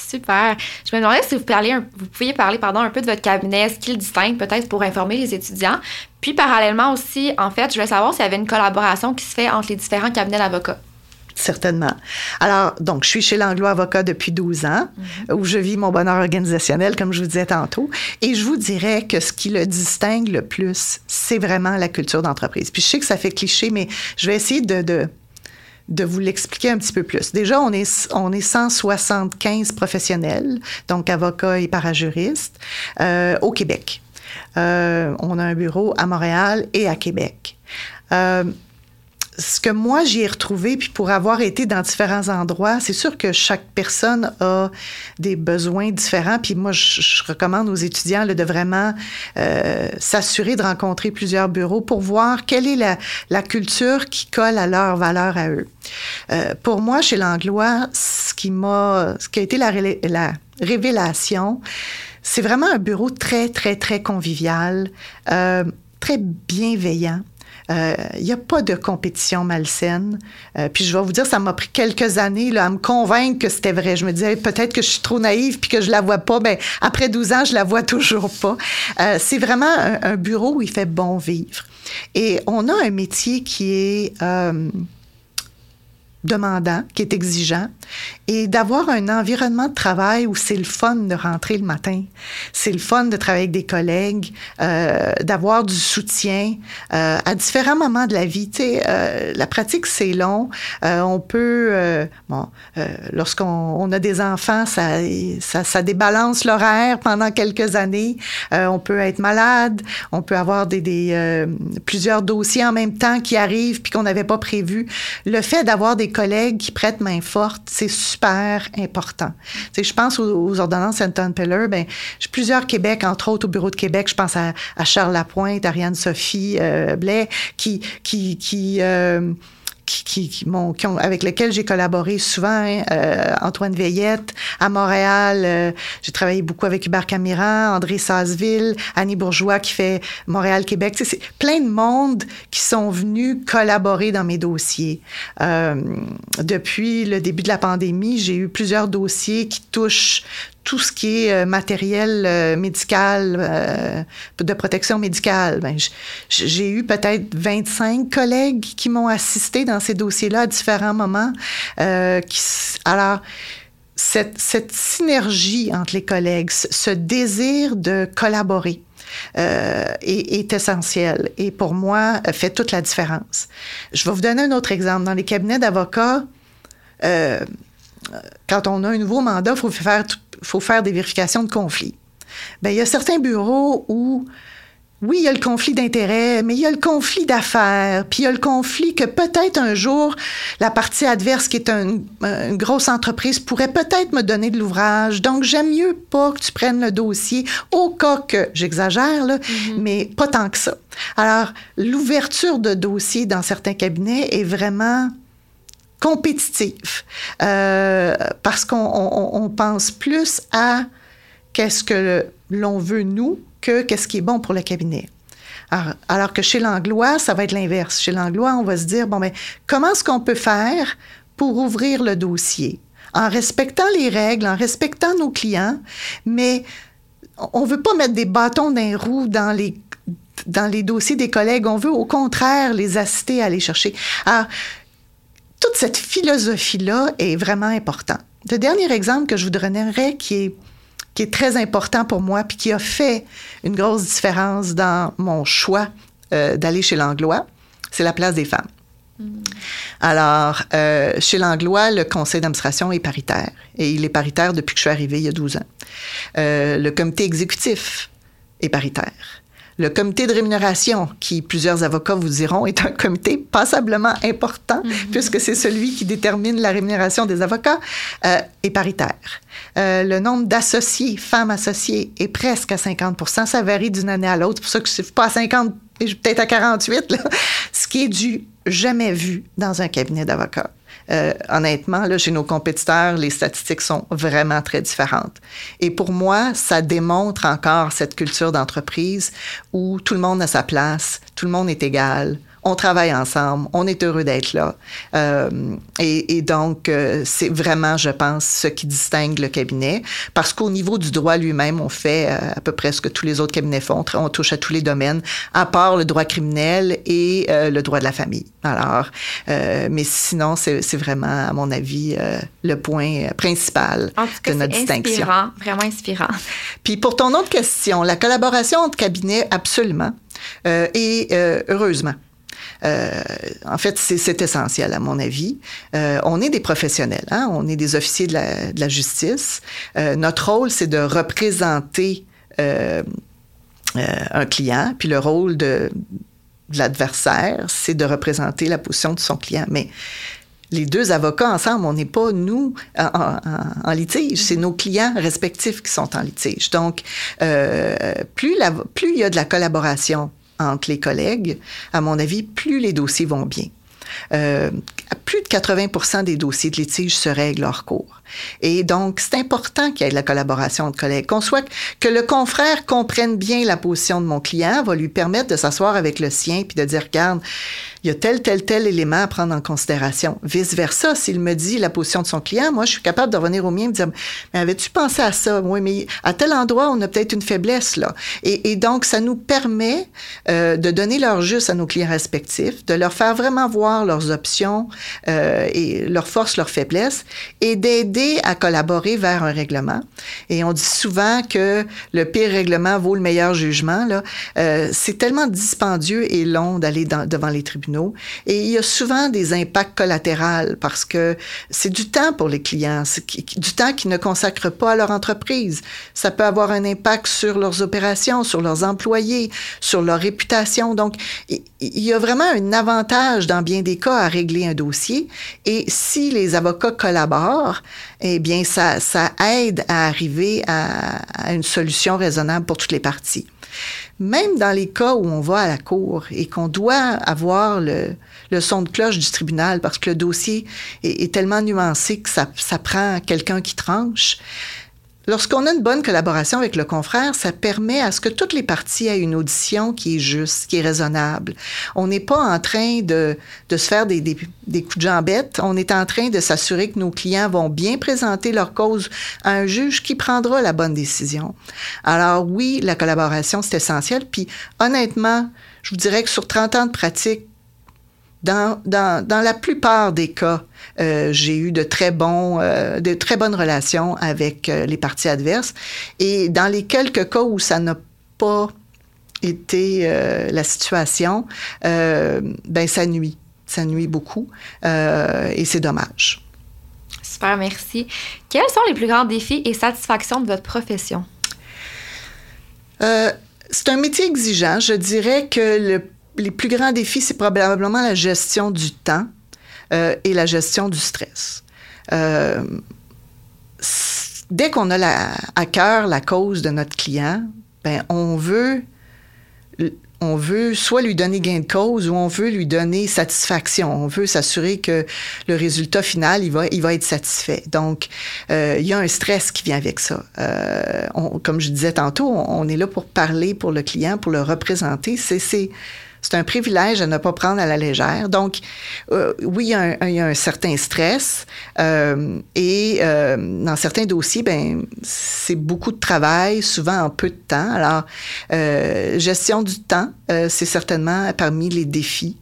Super. Je me demandais si vous, parliez vous pouviez parler pardon, un peu de votre cabinet, ce qu'il distingue peut-être pour informer les étudiants? Puis parallèlement aussi, en fait, je voulais savoir s'il y avait une collaboration qui se fait entre les différents cabinets d'avocats. Certainement. Alors, donc, je suis chez l'Anglo Avocat depuis 12 ans, mhm. où je vis mon bonheur organisationnel, comme je vous disais tantôt. Et je vous dirais que ce qui le distingue le plus, c'est vraiment la culture d'entreprise. Puis je sais que ça fait cliché, mais je vais essayer de, de de vous l'expliquer un petit peu plus. Déjà, on est, on est 175 professionnels, donc avocats et parajuristes, euh, au Québec. Euh, on a un bureau à Montréal et à Québec. Euh, ce que moi j'ai retrouvé, puis pour avoir été dans différents endroits, c'est sûr que chaque personne a des besoins différents. Puis moi, je, recommande aux étudiants de vraiment euh, s'assurer de rencontrer plusieurs bureaux pour voir quelle est la, la culture qui colle à leurs valeurs à eux. Euh, pour moi, chez l'Anglois, ce qui m'a, ce qui a été la, la révélation, c'est vraiment un bureau très, très, très convivial, euh, très bienveillant. Il euh, n'y a pas de compétition malsaine. Euh, puis je vais vous dire, ça m'a pris quelques années là, à me convaincre que c'était vrai. Je me disais peut-être que je suis trop naïve puis que je la vois pas. Ben après 12 ans, je la vois toujours pas. Euh, c'est vraiment un, un, bureau où il fait bon vivre. Et on a un métier qui est demandant, qui est exigeant, et d'avoir un environnement de travail où c'est le fun de rentrer le matin, c'est le fun de travailler avec des collègues, euh, d'avoir du soutien euh, à différents moments de la vie. Tu sais, euh, la pratique, c'est long. Euh, on peut, euh, bon, euh, lorsqu'on on a des enfants, ça, ça, ça débalance l'horaire pendant quelques années. on peut être malade, on peut avoir des, des plusieurs dossiers en même temps qui arrivent puis qu'on n'avait pas prévu. Le fait d'avoir des collègues qui prêtent main forte, c'est super important. Tu je pense aux, ordonnances Anton Peller, ben, j'ai plusieurs Québec, entre autres au bureau de Québec, je pense à, Charles Lapointe, Ariane Sophie euh, Blais, qui, qui, qui euh, qui, qui, avec lesquels j'ai collaboré souvent. Hein, euh, Antoine Veillette, à Montréal, euh, j'ai travaillé beaucoup avec Hubert Camiran, André Sasseville, Annie Bourgeois qui fait Montréal-Québec. C'est plein de monde qui sont venus collaborer dans mes dossiers. Euh, depuis le début de la pandémie, j'ai eu plusieurs dossiers qui touchent tout ce qui est euh, matériel euh, médical, euh, de protection médicale. Ben, j'ai eu peut-être 25 collègues qui m'ont assisté dans ces dossiers-là à différents moments. Qui, alors, cette, cette, synergie entre les collègues, ce désir de collaborer, euh, est, est, essentiel et pour moi fait toute la différence. Je vais vous donner un autre exemple. Dans les cabinets d'avocats, euh, quand on a un nouveau mandat, il faut faire, faut faire des vérifications de conflits. Bien, il y a certains bureaux où, oui, il y a le conflit d'intérêts, mais il y a le conflit d'affaires, puis il y a le conflit que peut-être un jour, la partie adverse, qui est une grosse entreprise, pourrait peut-être me donner de l'ouvrage. Donc, j'aime mieux pas que tu prennes le dossier, au cas que, j'exagère, là, mm-hmm. mais pas tant que ça. Alors, l'ouverture de dossiers dans certains cabinets est vraiment compétitif euh, parce qu'on pense plus à qu'est-ce que l'on veut nous que qu'est-ce qui est bon pour le cabinet. Alors, que chez l'anglois, ça va être l'inverse. Chez l'anglois, on va se dire, bon, mais comment est-ce qu'on peut faire pour ouvrir le dossier? En respectant les règles, en respectant nos clients, mais on veut pas mettre des bâtons dans les roues dans les dans les dossiers des collègues. On veut au contraire les assister à aller chercher. Alors, toute cette philosophie-là est vraiment importante. Le dernier exemple que je vous donnerais qui est, qui est très important pour moi puis qui a fait une grosse différence dans mon choix euh, d'aller chez l'Anglois, c'est la place des femmes. Mm. Alors, euh, chez l'Anglois, le conseil d'administration est paritaire et il est paritaire depuis que je suis arrivée il y a 12 ans. Euh, le comité exécutif est paritaire. Le comité de rémunération, qui plusieurs avocats vous diront est un comité passablement important, mm-hmm. puisque c'est celui qui détermine la rémunération des avocats, euh, est paritaire. Euh, le nombre d'associés, femmes associées, est presque à 50 Ça varie d'une année à l'autre. C'est pour ça que suis pas à 50, peut-être à 48, là. ce qui est du jamais vu dans un cabinet d'avocats. Euh, honnêtement, là, chez nos compétiteurs, les statistiques sont vraiment très différentes. Et pour moi, ça démontre encore cette culture d'entreprise où tout le monde a sa place, tout le monde est égal, on travaille ensemble, on est heureux d'être là. Euh, et, donc, euh, c'est vraiment, je pense, ce qui distingue le cabinet, parce qu'au niveau du droit lui-même, on fait euh, à peu près ce que tous les autres cabinets font. On touche à tous les domaines, à part le droit criminel et le droit de la famille. Alors, mais sinon, c'est vraiment, à mon avis, le point principal de notre distinction. Inspirant, vraiment inspirant. Puis pour ton autre question, la collaboration entre cabinets, absolument. et heureusement. Euh, en fait, c'est essentiel, à mon avis. Euh, on est des professionnels, hein? on est des officiers de la, de la justice. Euh, notre rôle, c'est de représenter un client, puis le rôle de, de l'adversaire, c'est de représenter la position de son client. Mais les deux avocats ensemble, on n'est pas, nous, en, en, litige. C'est nos clients respectifs qui sont en litige. Donc, euh, plus, la, plus il y a de la collaboration entre les collègues, à mon avis, plus les dossiers vont bien. Euh, plus de 80% des dossiers de litige se règlent hors cours. Et donc, c'est important qu'il y ait de la collaboration entre collègues. Qu'on soit, que le confrère comprenne bien la position de mon client va lui permettre de s'asseoir avec le sien puis de dire, regarde, il y a tel, tel, tel élément à prendre en considération. Vice-versa, s'il me dit la position de son client, moi, je suis capable de revenir au mien et me dire, mais avais-tu pensé à ça? Oui, mais à tel endroit, on a peut-être une faiblesse, là. Et, donc, ça nous permet euh, de donner leur juste à nos clients respectifs, de leur faire vraiment voir leurs options euh, et leurs forces, leurs faiblesses, et d'aider à collaborer vers un règlement. Et on dit souvent que le pire règlement vaut le meilleur jugement, là. Euh, c'est tellement dispendieux et long d'aller devant les tribunaux et il y a souvent des impacts collatéraux parce que c'est du temps pour les clients, c'est du temps qu'ils ne consacrent pas à leur entreprise. Ça peut avoir un impact sur leurs opérations, sur leurs employés, sur leur réputation. Donc, il y a vraiment un avantage dans bien des cas à régler un dossier. Et si les avocats collaborent, eh bien, ça, aide à arriver à une solution raisonnable pour toutes les parties même dans les cas où on va à la cour et qu'on doit avoir le, son de cloche du tribunal parce que le dossier est, tellement nuancé que ça, prend quelqu'un qui tranche, Lorsqu'on a une bonne collaboration avec le confrère, ça permet à ce que toutes les parties aient une audition qui est juste, qui est raisonnable. On n'est pas en train de, de se faire des, des, des, coups de jambette. On est en train de s'assurer que nos clients vont bien présenter leur cause à un juge qui prendra la bonne décision. Alors oui, la collaboration, c'est essentiel. Puis honnêtement, je vous dirais que sur 30 ans de pratique, dans, dans, dans, la plupart des cas, euh, j'ai eu de très, bons, euh, de très bonnes relations avec euh, les parties adverses. Et dans les quelques cas où ça n'a pas été la situation, ben ça nuit. Ça nuit beaucoup. et c'est dommage. Super, merci. Quels sont les plus grands défis et satisfactions de votre profession? c'est un métier exigeant. Je dirais que le les plus grands défis, c'est probablement la gestion du temps euh, et la gestion du stress. Euh, dès qu'on a à cœur la cause de notre client, ben, on veut on veut soit lui donner gain de cause ou on veut lui donner satisfaction. On veut s'assurer que le résultat final, il va, il va être satisfait. Donc, euh, il y a un stress qui vient avec ça. Comme je disais tantôt, on, on, est là pour parler pour le client, pour le représenter. C'est c'est un privilège à ne pas prendre à la légère. Donc, euh, oui, il y, a un, certain stress euh, et euh, dans certains dossiers, ben c'est beaucoup de travail, souvent en peu de temps. Alors, gestion du temps, c'est certainement parmi les défis.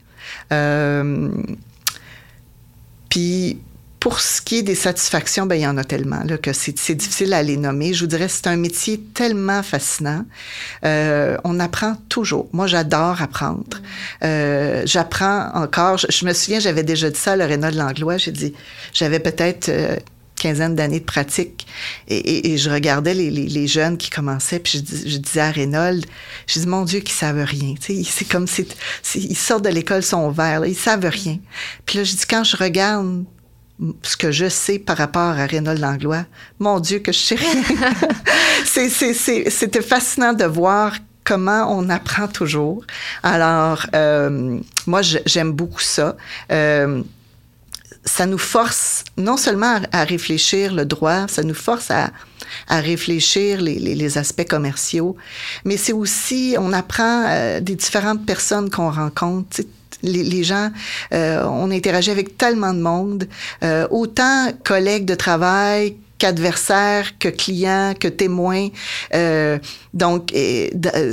puis pour ce qui est des satisfactions, ben, il y en a tellement là, que c'est, difficile à les nommer. Je vous dirais, c'est un métier tellement fascinant. Euh, on apprend toujours. Moi, j'adore apprendre. Euh, j'apprends encore. Je, me souviens, j'avais déjà dit ça à Lorena de Langlois. J'ai dit, j'avais peut-être... Euh, quinzaine d'années de pratique et, je regardais les, jeunes qui commençaient, puis je, disais à Reynold, je dis mon Dieu, qu'ils savent rien. C'est comme si ils sortent de l'école, sont verts, là, ils savent rien. Puis là, je dis quand je regarde ce que je sais par rapport à Reynold Langlois, mon Dieu, que je sais rien. C'était fascinant de voir comment on apprend toujours. Alors, euh, moi, j'aime beaucoup ça. Euh, ça nous force non seulement à, réfléchir le droit, ça nous force à, à réfléchir les, les, les, aspects commerciaux, mais c'est aussi, on apprend euh, des différentes personnes qu'on rencontre. Les, gens, euh, on interagit avec tellement de monde, euh, autant collègues de travail qu'adversaires, que clients, que témoins. Euh, donc,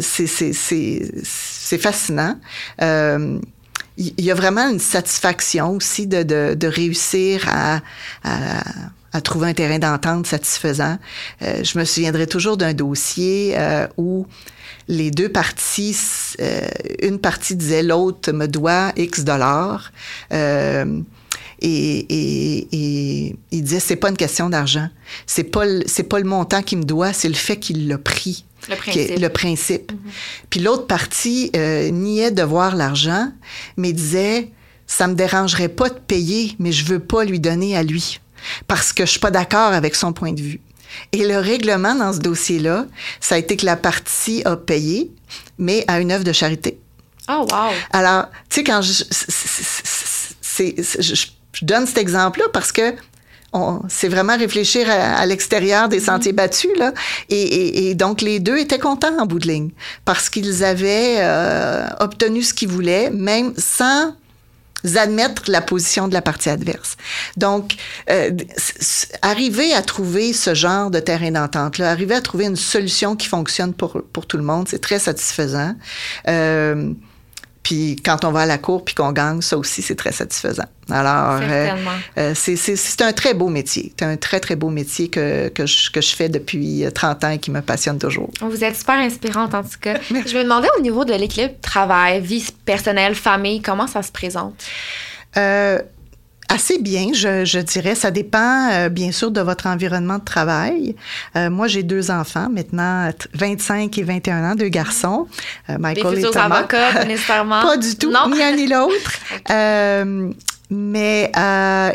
c'est fascinant. Euh, il y a vraiment une satisfaction aussi de, de, de réussir à, à, à, trouver un terrain d'entente satisfaisant. Euh, je me souviendrai toujours d'un dossier euh, où les deux parties, euh, une partie disait l'autre me doit X dollars. Euh, et, et, et, il disait c'est pas une question d'argent, c'est pas c'est pas le montant qu'il me doit, c'est le fait qu'il l'a pris. Le principe. le principe. Mm-hmm. Puis l'autre partie euh, niait de voir l'argent, mais disait ça me dérangerait pas de payer, mais je veux pas lui donner à lui parce que je suis pas d'accord avec son point de vue. Et le règlement dans ce dossier-là, ça a été que la partie a payé, mais à une œuvre de charité. Oh, wow! Alors, tu sais, quand je, c'est, je, je donne cet exemple-là parce que c'est vraiment réfléchir à, l'extérieur des sentiers mm-hmm. battus là et, et, donc les deux étaient contents en bout de ligne parce qu'ils avaient euh, obtenu ce qu'ils voulaient même sans admettre la position de la partie adverse. Donc, euh, arriver à trouver ce genre de terrain d'entente-là, arriver à trouver une solution qui fonctionne pour, pour tout le monde, c'est très satisfaisant. Euh, puis quand on va à la cour puis qu'on gagne, ça aussi, c'est très satisfaisant. Alors, euh, euh c'est un très beau métier. C'est un très, très beau métier que, que, je, que je fais depuis 30 ans et qui me passionne toujours. Vous êtes super inspirante, en tout cas. Je me demandais au niveau de l'équilibre travail, vie personnelle, famille, comment ça se présente? Euh, Assez bien, je, je, dirais. Ça dépend, euh, bien sûr, de votre environnement de travail. Euh, moi, j'ai deux enfants, maintenant 25 et 21 ans, deux garçons. Euh, Michael Des et Thomas. avocats, nécessairement? Pas du tout, ni un ni l'autre. Euh, mais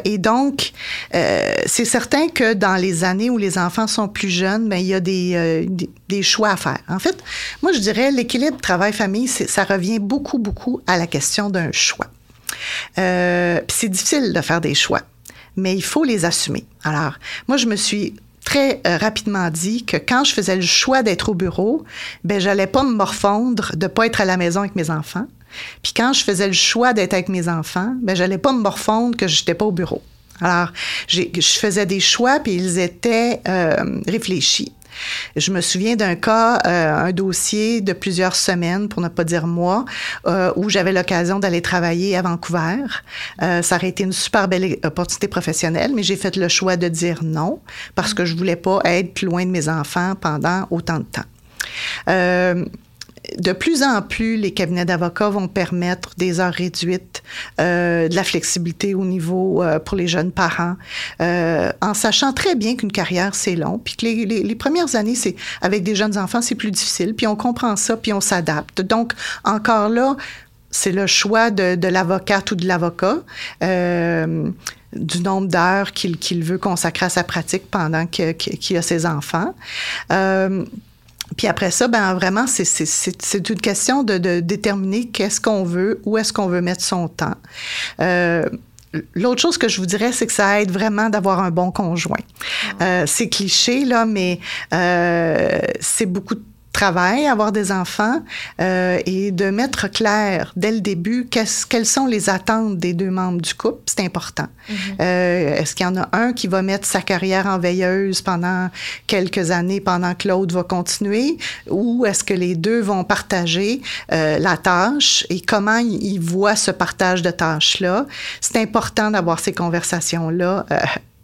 et donc, c'est certain que dans les années où les enfants sont plus jeunes, ben, il y a des, des, des, choix à faire. En fait, moi, je dirais l'équilibre travail-famille, ça revient beaucoup, beaucoup à la question d'un choix. Euh, c'est difficile de faire des choix, mais il faut les assumer. Alors, moi, je me suis très euh, rapidement dit que quand je faisais le choix d'être au bureau, ben j'allais pas me morfondre de pas être à la maison avec mes enfants. Puis quand je faisais le choix d'être avec mes enfants, ben j'allais pas me morfondre que je n'étais pas au bureau. Alors, je faisais des choix, puis ils étaient euh, réfléchis. Je me souviens d'un cas, euh, un dossier de plusieurs semaines, pour ne pas dire mois, euh, où j'avais l'occasion d'aller travailler à Vancouver. Euh, ça aurait été une super belle opportunité professionnelle, mais j'ai fait le choix de dire non parce que je voulais pas être loin de mes enfants pendant autant de temps de plus en plus, les cabinets d'avocats vont permettre des heures réduites, euh, de la flexibilité au niveau euh, pour les jeunes parents, euh, en sachant très bien qu'une carrière, c'est long, puis que les, les, premières années, c'est avec des jeunes enfants, c'est plus difficile, puis on comprend ça, puis on s'adapte. Donc, encore là, c'est le choix de, de l'avocate ou de l'avocat. Euh, du nombre d'heures qu'il qu'il veut consacrer à sa pratique pendant qu'il a ses enfants. Puis après ça, ben vraiment, c'est une question de, de déterminer qu'est-ce qu'on veut, où est-ce qu'on veut mettre son temps. Euh, L'autre chose que je vous dirais, c'est que ça aide vraiment d'avoir un bon conjoint. Ah. Euh, c'est cliché, là, mais euh, c'est beaucoup de travail, avoir des enfants euh, et de mettre clair dès le début quelles sont les attentes des deux membres du couple, c'est important. Mm-hmm. euh, Est-ce qu'il y en a un qui va mettre sa carrière en veilleuse pendant quelques années pendant que l'autre va continuer ou est-ce que les deux vont partager euh, la tâche et comment ils voient ce partage de tâches-là? C'est important d'avoir ces conversations-là euh,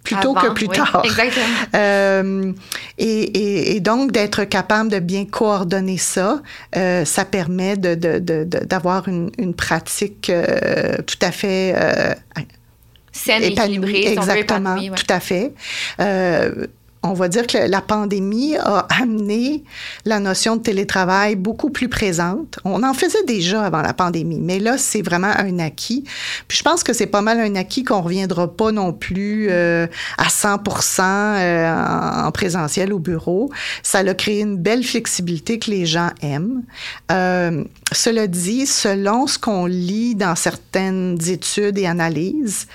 plutôt que plus tard. Exactement. Euh, et, et, donc, d'être capable de bien coordonner ça, euh, ça permet d'avoir de, de, une, une, pratique euh, tout à fait saine, équilibrée, exactement, tout à fait. On va dire que la pandémie a amené la notion de télétravail beaucoup plus présente. On en faisait déjà avant la pandémie, mais là, c'est vraiment un acquis. Puis je pense que c'est pas mal un acquis qu'on reviendra pas non plus euh, à 100% euh, en, présentiel au bureau. Ça a créé une belle flexibilité que les gens aiment. Euh, cela dit, selon ce qu'on lit dans certaines études et analyses,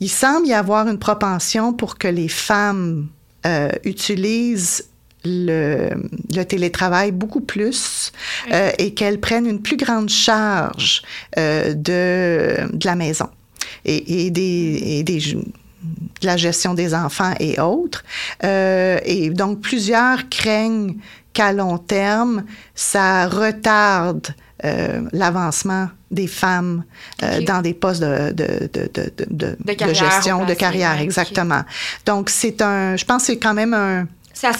il semble y avoir une propension pour que les femmes euh, utilisent le, télétravail beaucoup plus euh, et qu'elles prennent une plus grande charge euh, de, de, la maison et, des, des, de la gestion des enfants et autres. et donc, plusieurs craignent qu'à long terme, ça retarde l'avancement des femmes euh, dans des postes de, de, de, de, de gestion, de carrière, exactement. Donc, c'est un, je pense que c'est quand même un,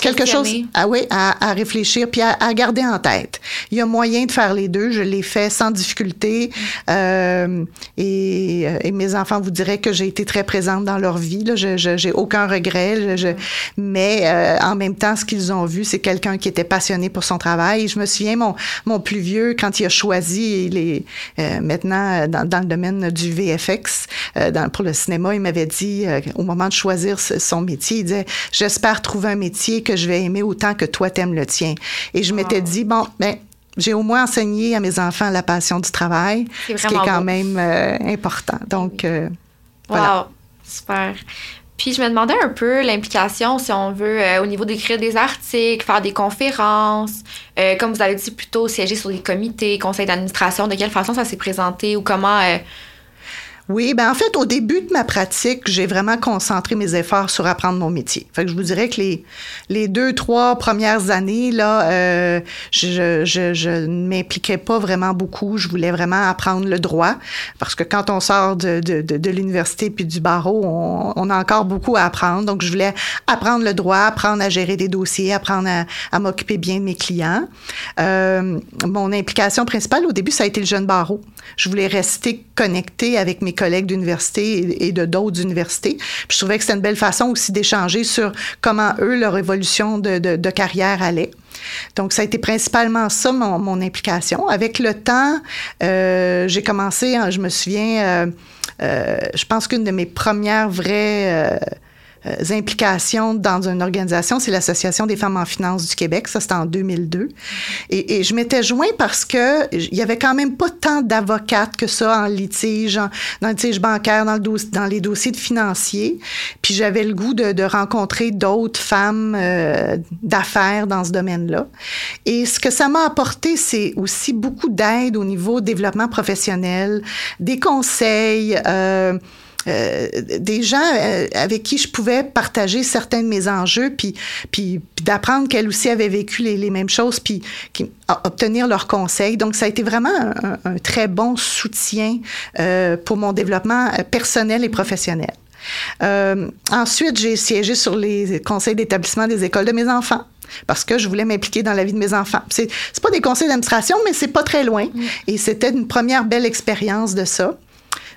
quelque chose ah oui, à, à, réfléchir puis à, à, garder en tête. Il y a moyen de faire les deux. Je l'ai fait sans difficulté. Euh, et, euh, et, mes enfants vous diraient que j'ai été très présente dans leur vie. Là. Je j'ai aucun regret. Je, mais euh, en même temps, ce qu'ils ont vu, c'est quelqu'un qui était passionné pour son travail. Je me souviens, mon, mon plus vieux, quand il a choisi, il est euh, maintenant dans, dans, le domaine du VFX, dans, pour le cinéma, il m'avait dit, au moment de choisir son métier, il disait, j'espère trouver un métier que je vais aimer autant que toi t'aimes le tien. Et je m'étais dit, bon, ben, j'ai au moins enseigné à mes enfants la passion du travail, ce qui est quand même euh, important. Donc, euh, wow, super. Puis je me demandais un peu l'implication, si on veut, euh, au niveau d'écrire des articles, faire des conférences, comme vous avez dit plutôt, siéger sur des comités, conseils d'administration, de quelle façon ça s'est présenté ou comment oui, ben en fait, au début de ma pratique, j'ai vraiment concentré mes efforts sur apprendre mon métier. Fait que je vous dirais que les, les deux, trois premières années, là, euh, je, je, ne m'impliquais pas vraiment beaucoup. Je voulais vraiment apprendre le droit parce que quand on sort de, de, de, l'université puis du barreau, on, a encore beaucoup à apprendre. Donc, je voulais apprendre le droit, apprendre à gérer des dossiers, apprendre à, m'occuper bien de mes clients. Euh, mon implication principale, au début, ça a été le jeune barreau. Je voulais rester connecté avec mes collègues d'université et de d'autres universités. Je trouvais que c'était une belle façon aussi d'échanger sur comment eux, leur évolution de, de, carrière allait. Donc, ça a été principalement ça, mon, mon implication. Avec le temps, euh, j'ai commencé, hein, je me souviens, euh, euh, je pense qu'une de mes premières vraies implications dans une organisation, c'est l'Association des femmes en finance du Québec. Ça, c'était en 2002. Et, je m'étais joint parce que il y avait quand même pas tant d'avocates que ça en litige, dans le litige bancaire, dans, le dans les dossiers de financiers. Puis j'avais le goût de, de rencontrer d'autres femmes euh, d'affaires dans ce domaine-là. Et ce que ça m'a apporté, c'est aussi beaucoup d'aide au niveau développement professionnel, des conseils. Euh, euh, des gens euh, avec qui je pouvais partager certains de mes enjeux, puis, puis, d'apprendre qu'elles aussi avaient vécu les, les mêmes choses, puis qui, obtenir leurs conseils. Donc, ça a été vraiment un, un très bon soutien euh, pour mon développement personnel et professionnel. Euh, ensuite, j'ai siégé sur les conseils d'établissement des écoles de mes enfants parce que je voulais m'impliquer dans la vie de mes enfants. C'est, c'est pas des conseils d'administration, mais c'est pas très loin. Mm. Et c'était une première belle expérience de ça.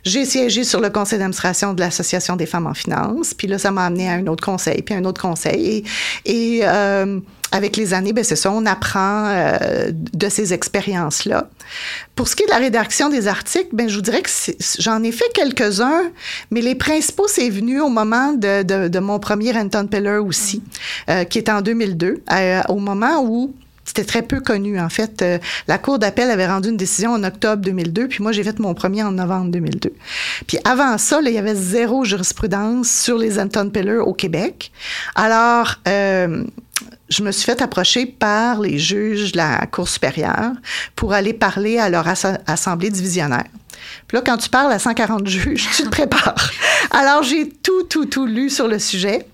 J'ai siégé sur le conseil d'administration de l'Association des femmes en finance. Puis là, ça m'a amené à un autre conseil, puis un autre conseil. Et, euh, avec les années, ben c'est ça, on apprend euh, de ces expériences-là. Pour ce qui est de la rédaction des articles, ben je vous dirais que j'en ai fait quelques-uns, mais les principaux, c'est venu au moment de, mon premier Anton Peller aussi, euh, qui est en 2002, euh, au moment où c'était très peu connu, en fait. Euh, la Cour d'appel avait rendu une décision en octobre 2002, puis moi, j'ai fait mon premier en novembre 2002. Puis avant ça, il y avait zéro jurisprudence sur les Anton Peller au Québec. Alors, euh, je me suis fait approcher par les juges de la Cour supérieure pour aller parler à leur assemblée divisionnaire. Puis là, quand tu parles à 140 juges, tu te prépares. Alors, j'ai tout, tout, tout lu sur le sujet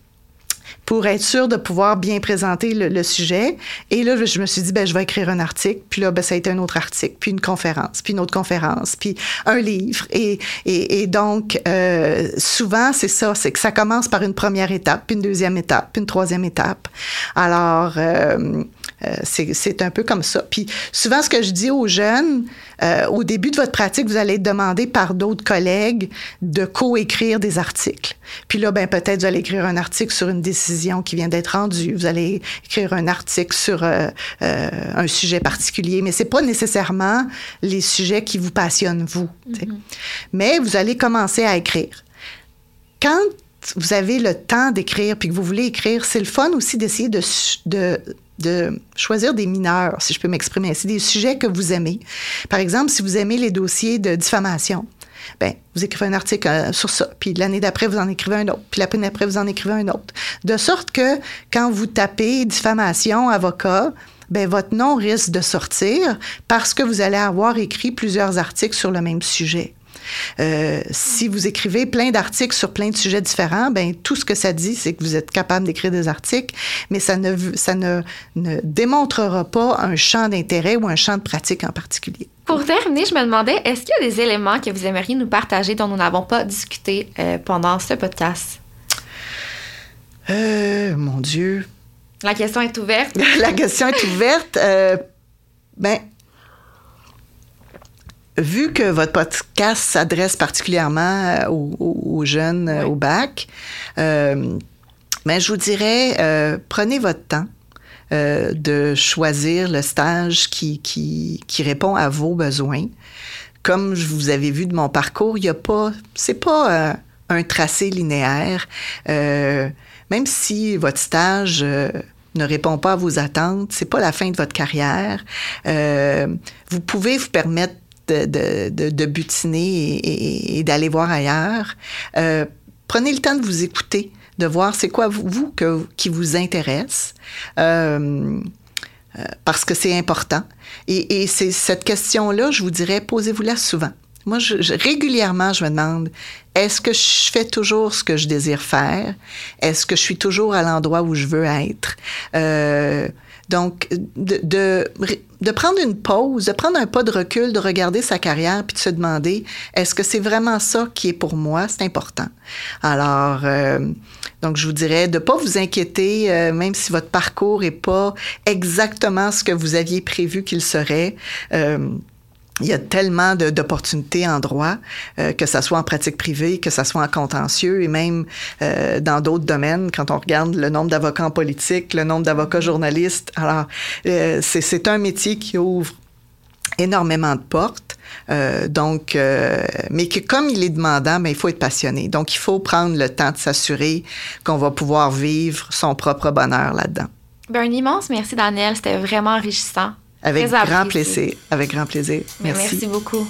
pour être sûr de pouvoir bien présenter le, sujet. Et là, je me suis dit, ben, je vais écrire un article. Puis là, ben, ça a été un autre article, puis une conférence, puis une autre conférence, puis un livre. Et, et, et donc, euh, souvent, c'est ça, c'est que ça commence par une première étape, puis une deuxième étape, puis une troisième étape. Alors, euh, Euh, c'est un peu comme ça. Puis souvent, ce que je dis aux jeunes, euh, au début de votre pratique, vous allez être demandé par d'autres collègues de co-écrire des articles. Puis là, ben peut-être vous allez écrire un article sur une décision qui vient d'être rendue. Vous allez écrire un article sur euh, un sujet particulier, mais c'est pas nécessairement les sujets qui vous passionnent vous. Mm-hmm. Mais vous allez commencer à écrire. Quand vous avez le temps d'écrire puis que vous voulez écrire, c'est le fun aussi d'essayer de, de, de, choisir des mineurs, si je peux m'exprimer ainsi, des sujets que vous aimez. Par exemple, si vous aimez les dossiers de diffamation, ben, vous écrivez un article euh, sur ça, puis l'année d'après, vous en écrivez un autre, puis l'année d'après, vous en écrivez un autre. De sorte que quand vous tapez diffamation, avocat, ben, votre nom risque de sortir parce que vous allez avoir écrit plusieurs articles sur le même sujet. Euh, si vous écrivez plein d'articles sur plein de sujets différents, ben tout ce que ça dit, c'est que vous êtes capable d'écrire des articles, mais ça ne, ça ne, ne démontrera pas un champ d'intérêt ou un champ de pratique en particulier. Pour terminer, je me demandais, est-ce qu'il y a des éléments que vous aimeriez nous partager dont nous n'avons pas discuté euh, pendant ce podcast? Euh, mon Dieu. La question est ouverte. La question est ouverte. Euh, ben, vu que votre podcast s'adresse particulièrement euh, aux, jeunes euh, au bac, euh, ben, je vous dirais, prenez votre temps. de choisir le stage qui, qui, qui, répond à vos besoins. Comme je vous avais vu de mon parcours, il n'y a pas, c'est pas un tracé linéaire. même si votre stage ne répond pas à vos attentes, c'est pas la fin de votre carrière. vous pouvez vous permettre de, de, de butiner et, d'aller voir ailleurs. Euh, prenez le temps de vous écouter, de voir c'est quoi vous, que, qui vous intéresse. Euh, euh, parce que c'est important. Et, et c'est cette question-là, je vous dirais, posez-vous-la souvent. Moi, je, régulièrement, je me demande, est-ce que je fais toujours ce que je désire faire? Est-ce que je suis toujours à l'endroit où je veux être? Euh, donc, de, de, de, prendre une pause, de prendre un pas de recul, de regarder sa carrière, puis de se demander, est-ce que c'est vraiment ça qui est pour moi? C'est important. Alors, euh, donc, je vous dirais de ne pas vous inquiéter, euh, même si votre parcours n'est pas exactement ce que vous aviez prévu qu'il serait. Euh, il y a tellement d'opportunités en droit, euh, que ce soit en pratique privée, que ce soit en contentieux et même euh, dans d'autres domaines, quand on regarde le nombre d'avocats en politique, le nombre d'avocats journalistes. Alors, euh, c'est un métier qui ouvre énormément de portes. donc, mais que comme il est demandant, ben, il faut être passionné. Donc, il faut prendre le temps de s'assurer qu'on va pouvoir vivre son propre bonheur là-dedans. Ben, un immense merci, Daniel. C'était vraiment enrichissant. Avec grand plaisir. Avec grand plaisir. Merci. Merci beaucoup.